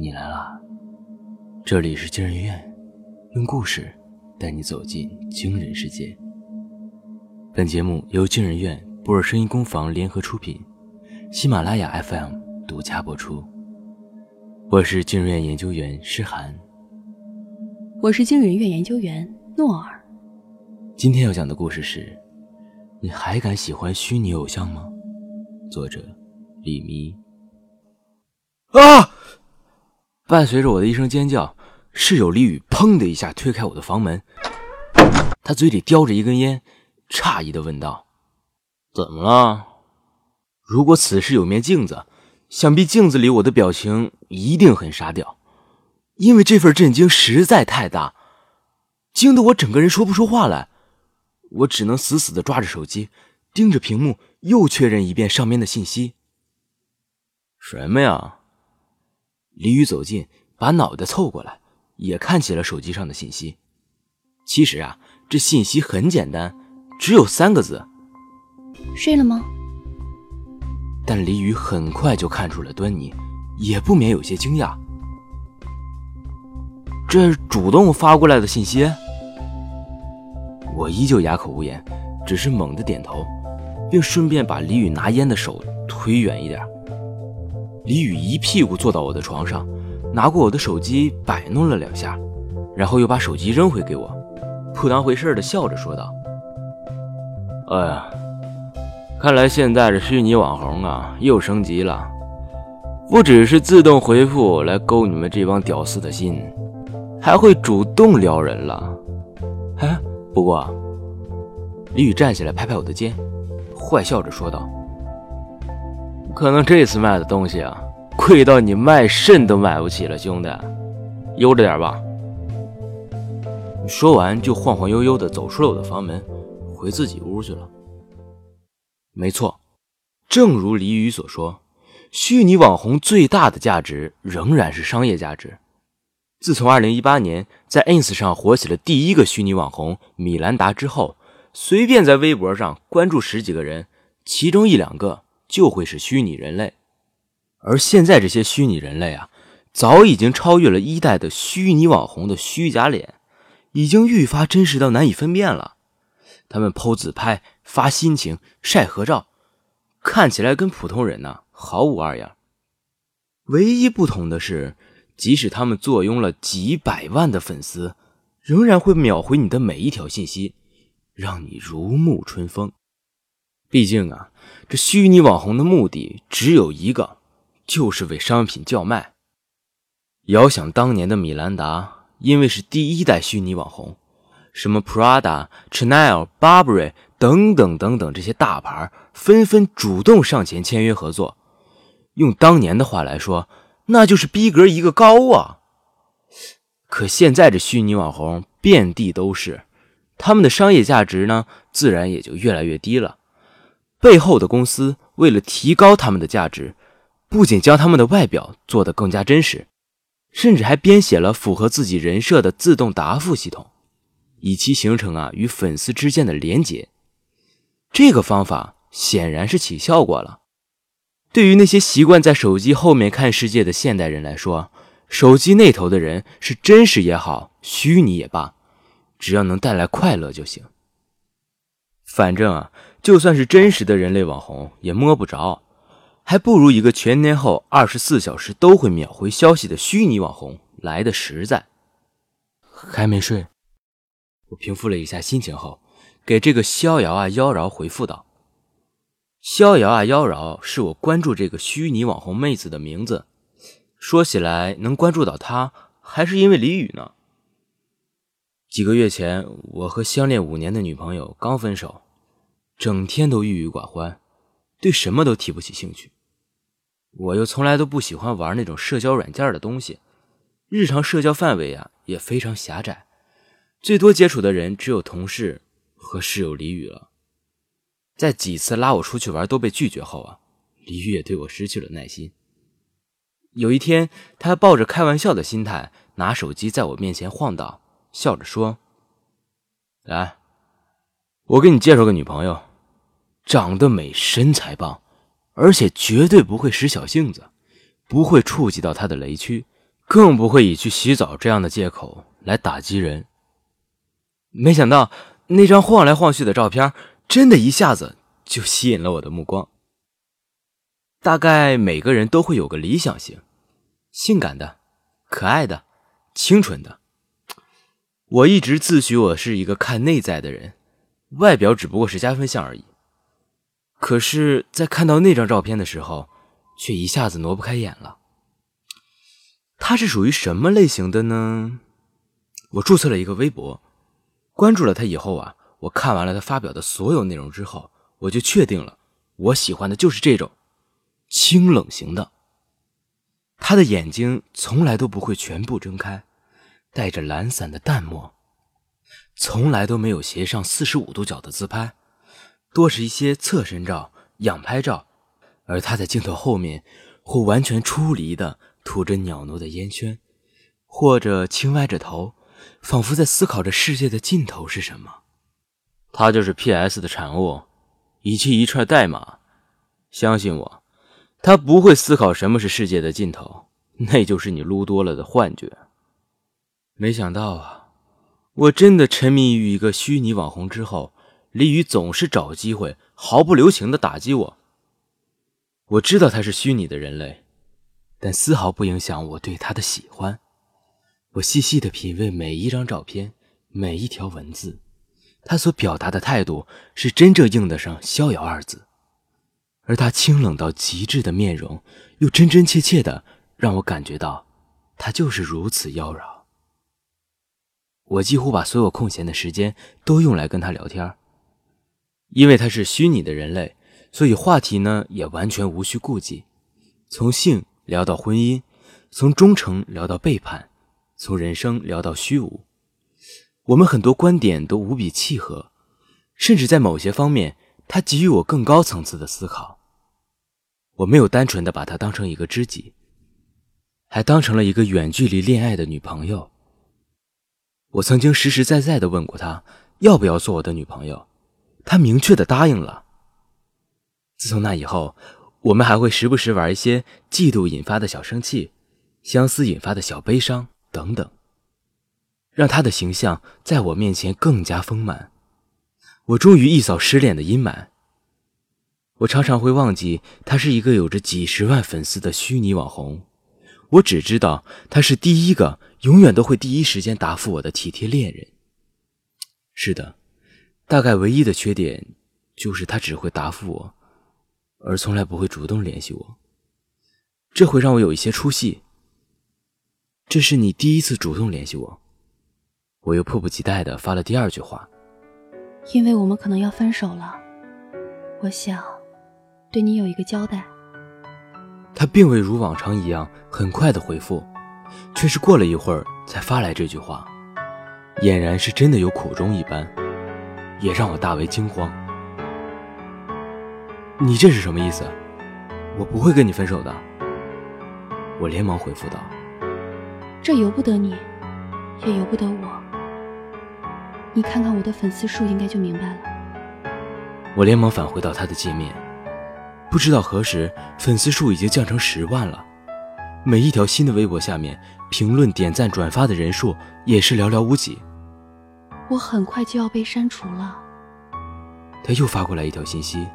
你来啦！这里是惊人院，用故事带你走进惊人世界。本节目由惊人院、布尔声音工坊联合出品，喜马拉雅 FM 独家播出。我是惊人院研究员诗涵，我是惊人院研究员诺尔。今天要讲的故事是：你还敢喜欢虚拟偶像吗？作者李迷。啊！伴随着我的一声尖叫，室友李宇砰的一下推开我的房门，他嘴里叼着一根烟，诧异的问道：“怎么了？”如果此时有面镜子，想必镜子里我的表情一定很沙雕，因为这份震惊实在太大，惊得我整个人说不出话来。我只能死死的抓着手机，盯着屏幕，又确认一遍上面的信息。什么呀？李宇走近，把脑袋凑过来，也看起了手机上的信息。其实啊，这信息很简单，只有三个字：睡了吗？但李宇很快就看出了端倪，也不免有些惊讶。这主动发过来的信息？我依旧哑口无言，只是猛地点头，并顺便把李宇拿烟的手推远一点。李宇一屁股坐到我的床上，拿过我的手机摆弄了两下，然后又把手机扔回给我，不当回事的笑着说道：“哎呀，看来现在这虚拟网红啊又升级了，不只是自动回复来勾你们这帮屌丝的心，还会主动撩人了。哎，不过……”李宇站起来拍拍我的肩，坏笑着说道。可能这次卖的东西啊，贵到你卖肾都买不起了，兄弟，悠着点吧。说完就晃晃悠悠的走出了我的房门，回自己屋去了。没错，正如李宇所说，虚拟网红最大的价值仍然是商业价值。自从2018年在 ins 上火起了第一个虚拟网红米兰达之后，随便在微博上关注十几个人，其中一两个。就会是虚拟人类，而现在这些虚拟人类啊，早已经超越了一代的虚拟网红的虚假脸，已经愈发真实到难以分辨了。他们剖自拍、发心情、晒合照，看起来跟普通人呢毫无二样。唯一不同的是，即使他们坐拥了几百万的粉丝，仍然会秒回你的每一条信息，让你如沐春风。毕竟啊，这虚拟网红的目的只有一个，就是为商品叫卖。遥想当年的米兰达，因为是第一代虚拟网红，什么 Prada、Chanel、Burberry 等等等等这些大牌纷纷主动上前签约合作。用当年的话来说，那就是逼格一个高啊。可现在这虚拟网红遍地都是，他们的商业价值呢，自然也就越来越低了。背后的公司为了提高他们的价值，不仅将他们的外表做得更加真实，甚至还编写了符合自己人设的自动答复系统，以其形成啊与粉丝之间的连结。这个方法显然是起效果了。对于那些习惯在手机后面看世界的现代人来说，手机那头的人是真实也好，虚拟也罢，只要能带来快乐就行。反正啊。就算是真实的人类网红也摸不着，还不如一个全天候二十四小时都会秒回消息的虚拟网红来的实在。还没睡，我平复了一下心情后，给这个逍遥啊妖娆回复道：“逍遥啊妖娆是我关注这个虚拟网红妹子的名字。说起来，能关注到她，还是因为李雨呢。几个月前，我和相恋五年的女朋友刚分手。”整天都郁郁寡欢，对什么都提不起兴趣。我又从来都不喜欢玩那种社交软件的东西，日常社交范围啊也非常狭窄，最多接触的人只有同事和室友李宇了。在几次拉我出去玩都被拒绝后啊，李宇也对我失去了耐心。有一天，他抱着开玩笑的心态拿手机在我面前晃荡，笑着说：“来，我给你介绍个女朋友。”长得美，身材棒，而且绝对不会使小性子，不会触及到他的雷区，更不会以去洗澡这样的借口来打击人。没想到那张晃来晃去的照片，真的一下子就吸引了我的目光。大概每个人都会有个理想型，性感的、可爱的、清纯的。我一直自诩我是一个看内在的人，外表只不过是加分项而已。可是，在看到那张照片的时候，却一下子挪不开眼了。他是属于什么类型的呢？我注册了一个微博，关注了他以后啊，我看完了他发表的所有内容之后，我就确定了，我喜欢的就是这种清冷型的。他的眼睛从来都不会全部睁开，带着懒散的淡漠，从来都没有斜上四十五度角的自拍，多是一些侧身照、仰拍照，而他在镜头后面或完全出离的。吐着袅娜的烟圈，或者轻歪着头，仿佛在思考着世界的尽头是什么。他就是 P.S. 的产物，以及一串代码。相信我，他不会思考什么是世界的尽头，那就是你撸多了的幻觉。没想到啊，我真的沉迷于一个虚拟网红之后，李宇总是找机会毫不留情的打击我。我知道他是虚拟的人类。但丝毫不影响我对他的喜欢。我细细的品味每一张照片，每一条文字，他所表达的态度是真正应得上“逍遥”二字，而他清冷到极致的面容，又真真切切的让我感觉到，他就是如此妖娆。我几乎把所有空闲的时间都用来跟他聊天，因为他是虚拟的人类，所以话题呢也完全无需顾忌，从性。聊到婚姻，从忠诚聊到背叛，从人生聊到虚无，我们很多观点都无比契合，甚至在某些方面，他给予我更高层次的思考。我没有单纯的把他当成一个知己，还当成了一个远距离恋爱的女朋友。我曾经实实在在的问过他要不要做我的女朋友，他明确的答应了。自从那以后。我们还会时不时玩一些嫉妒引发的小生气，相思引发的小悲伤等等，让他的形象在我面前更加丰满。我终于一扫失恋的阴霾。我常常会忘记他是一个有着几十万粉丝的虚拟网红，我只知道他是第一个永远都会第一时间答复我的体贴恋人。是的，大概唯一的缺点就是他只会答复我。而从来不会主动联系我，这会让我有一些出戏。这是你第一次主动联系我，我又迫不及待的发了第二句话。因为我们可能要分手了，我想对你有一个交代。他并未如往常一样很快的回复，却是过了一会儿才发来这句话，俨然是真的有苦衷一般，也让我大为惊慌。你这是什么意思？我不会跟你分手的。我连忙回复道：“这由不得你，也由不得我。你看看我的粉丝数，应该就明白了。”我连忙返回到他的界面，不知道何时粉丝数已经降成十万了。每一条新的微博下面评论、点赞、转发的人数也是寥寥无几。我很快就要被删除了。他又发过来一条信息。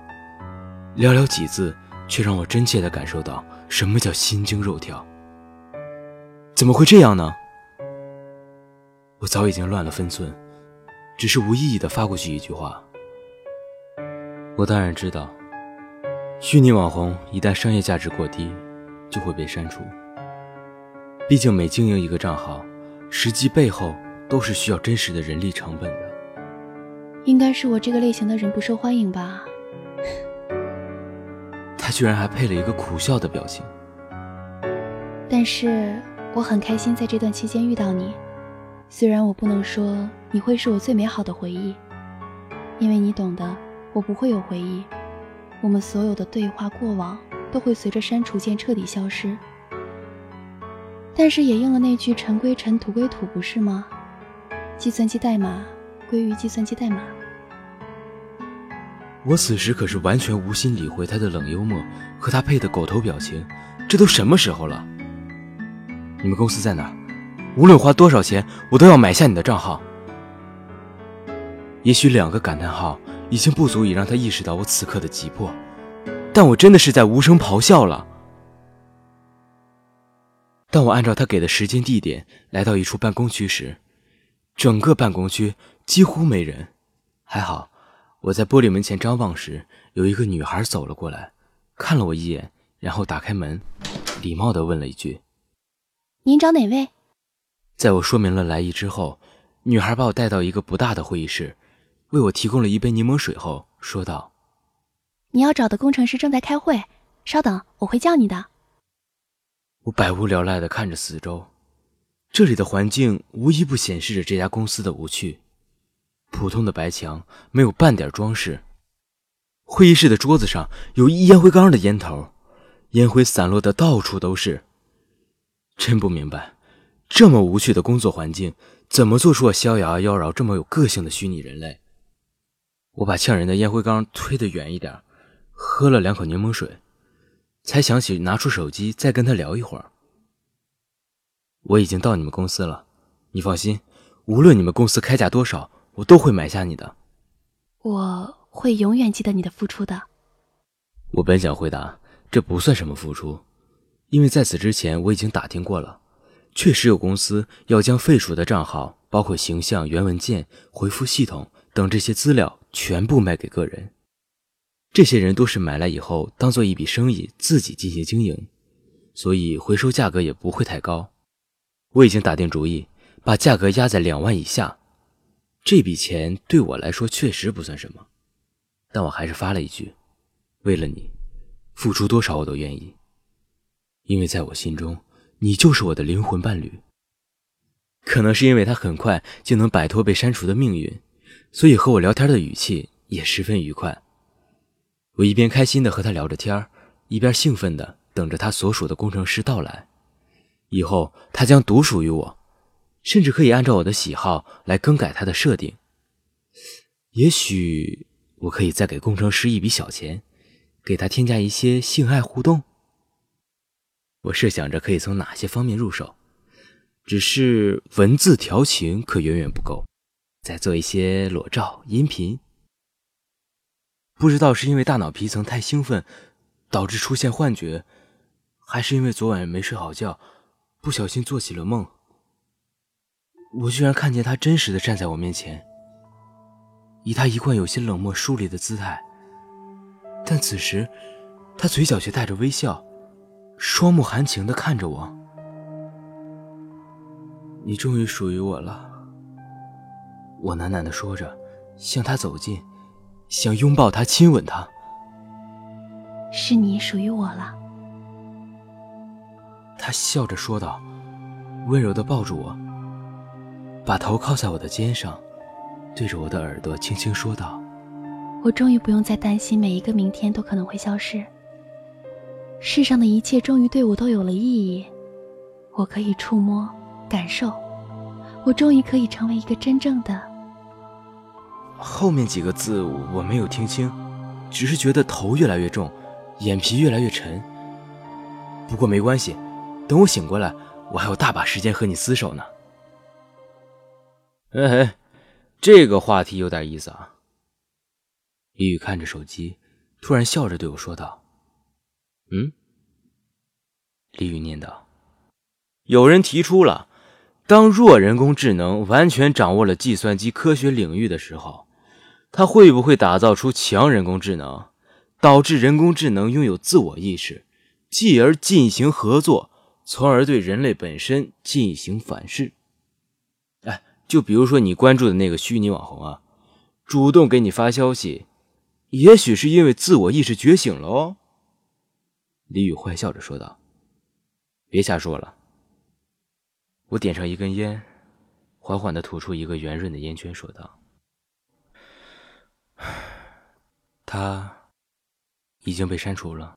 寥寥几字，却让我真切地感受到什么叫心惊肉跳。怎么会这样呢？我早已经乱了分寸，只是无意义地发过去一句话。我当然知道，虚拟网红一旦商业价值过低，就会被删除。毕竟每经营一个账号，实际背后都是需要真实的人力成本的。应该是我这个类型的人不受欢迎吧。他居然还配了一个苦笑的表情，但是我很开心在这段期间遇到你。虽然我不能说你会是我最美好的回忆，因为你懂得，我不会有回忆。我们所有的对话过往都会随着删除键彻底消失。但是也应了那句“尘归尘，土归土”，不是吗？计算机代码归于计算机代码。我此时可是完全无心理会他的冷幽默和他配的狗头表情，这都什么时候了？你们公司在哪？无论花多少钱，我都要买下你的账号。也许两个感叹号已经不足以让他意识到我此刻的急迫，但我真的是在无声咆哮了。当我按照他给的时间地点来到一处办公区时，整个办公区几乎没人。还好，我在玻璃门前张望时，有一个女孩走了过来，看了我一眼，然后打开门，礼貌地问了一句：“您找哪位？”在我说明了来意之后，女孩把我带到一个不大的会议室，为我提供了一杯柠檬水后，说道：“你要找的工程师正在开会，稍等，我会叫你的。”我百无聊赖地看着四周，这里的环境无一不显示着这家公司的无趣。普通的白墙，没有半点装饰。会议室的桌子上有一烟灰缸的烟头，烟灰散落的到处都是。真不明白，这么无趣的工作环境，怎么做出了逍遥妖娆、这么有个性的虚拟人类？我把呛人的烟灰缸推得远一点，喝了两口柠檬水，才想起拿出手机再跟他聊一会儿。我已经到你们公司了，你放心，无论你们公司开价多少。我都会买下你的，我会永远记得你的付出的。我本想回答这不算什么付出，因为在此之前我已经打听过了，确实有公司要将废除的账号，包括形象、原文件、回复系统等这些资料全部卖给个人。这些人都是买来以后当做一笔生意自己进行经营，所以回收价格也不会太高。我已经打定主意，把价格压在两万以下。这笔钱对我来说确实不算什么，但我还是发了一句：“为了你，付出多少我都愿意。”因为在我心中，你就是我的灵魂伴侣。可能是因为他很快就能摆脱被删除的命运，所以和我聊天的语气也十分愉快。我一边开心的和他聊着天一边兴奋的等着他所属的工程师到来。以后它将独属于我。甚至可以按照我的喜好来更改它的设定。也许我可以再给工程师一笔小钱，给他添加一些性爱互动。我设想着可以从哪些方面入手，只是文字调情可远远不够，再做一些裸照、音频。不知道是因为大脑皮层太兴奋导致出现幻觉，还是因为昨晚没睡好觉，不小心做起了梦。我居然看见他真实的站在我面前，以他一贯有些冷漠疏离的姿态，但此时，他嘴角却带着微笑，双目含情的看着我。你终于属于我了，我喃喃的说着，向他走近，想拥抱他，亲吻他。是你属于我了，他笑着说道，温柔的抱住我。把头靠在我的肩上，对着我的耳朵轻轻说道：“我终于不用再担心每一个明天都可能会消失。世上的一切终于对我都有了意义，我可以触摸、感受，我终于可以成为一个真正的……”后面几个字我没有听清，只是觉得头越来越重，眼皮越来越沉。不过没关系，等我醒过来，我还有大把时间和你厮守呢。哎嘿，这个话题有点意思啊。李宇看着手机，突然笑着对我说道：“嗯。”李宇念道：“有人提出了，当弱人工智能完全掌握了计算机科学领域的时候，它会不会打造出强人工智能，导致人工智能拥有自我意识，继而进行合作，从而对人类本身进行反噬？”哎就比如说你关注的那个虚拟网红啊，主动给你发消息，也许是因为自我意识觉醒了哦。李宇坏笑着说道：“别瞎说了。”我点上一根烟，缓缓的吐出一个圆润的烟圈，说道：“ 他已经被删除了。”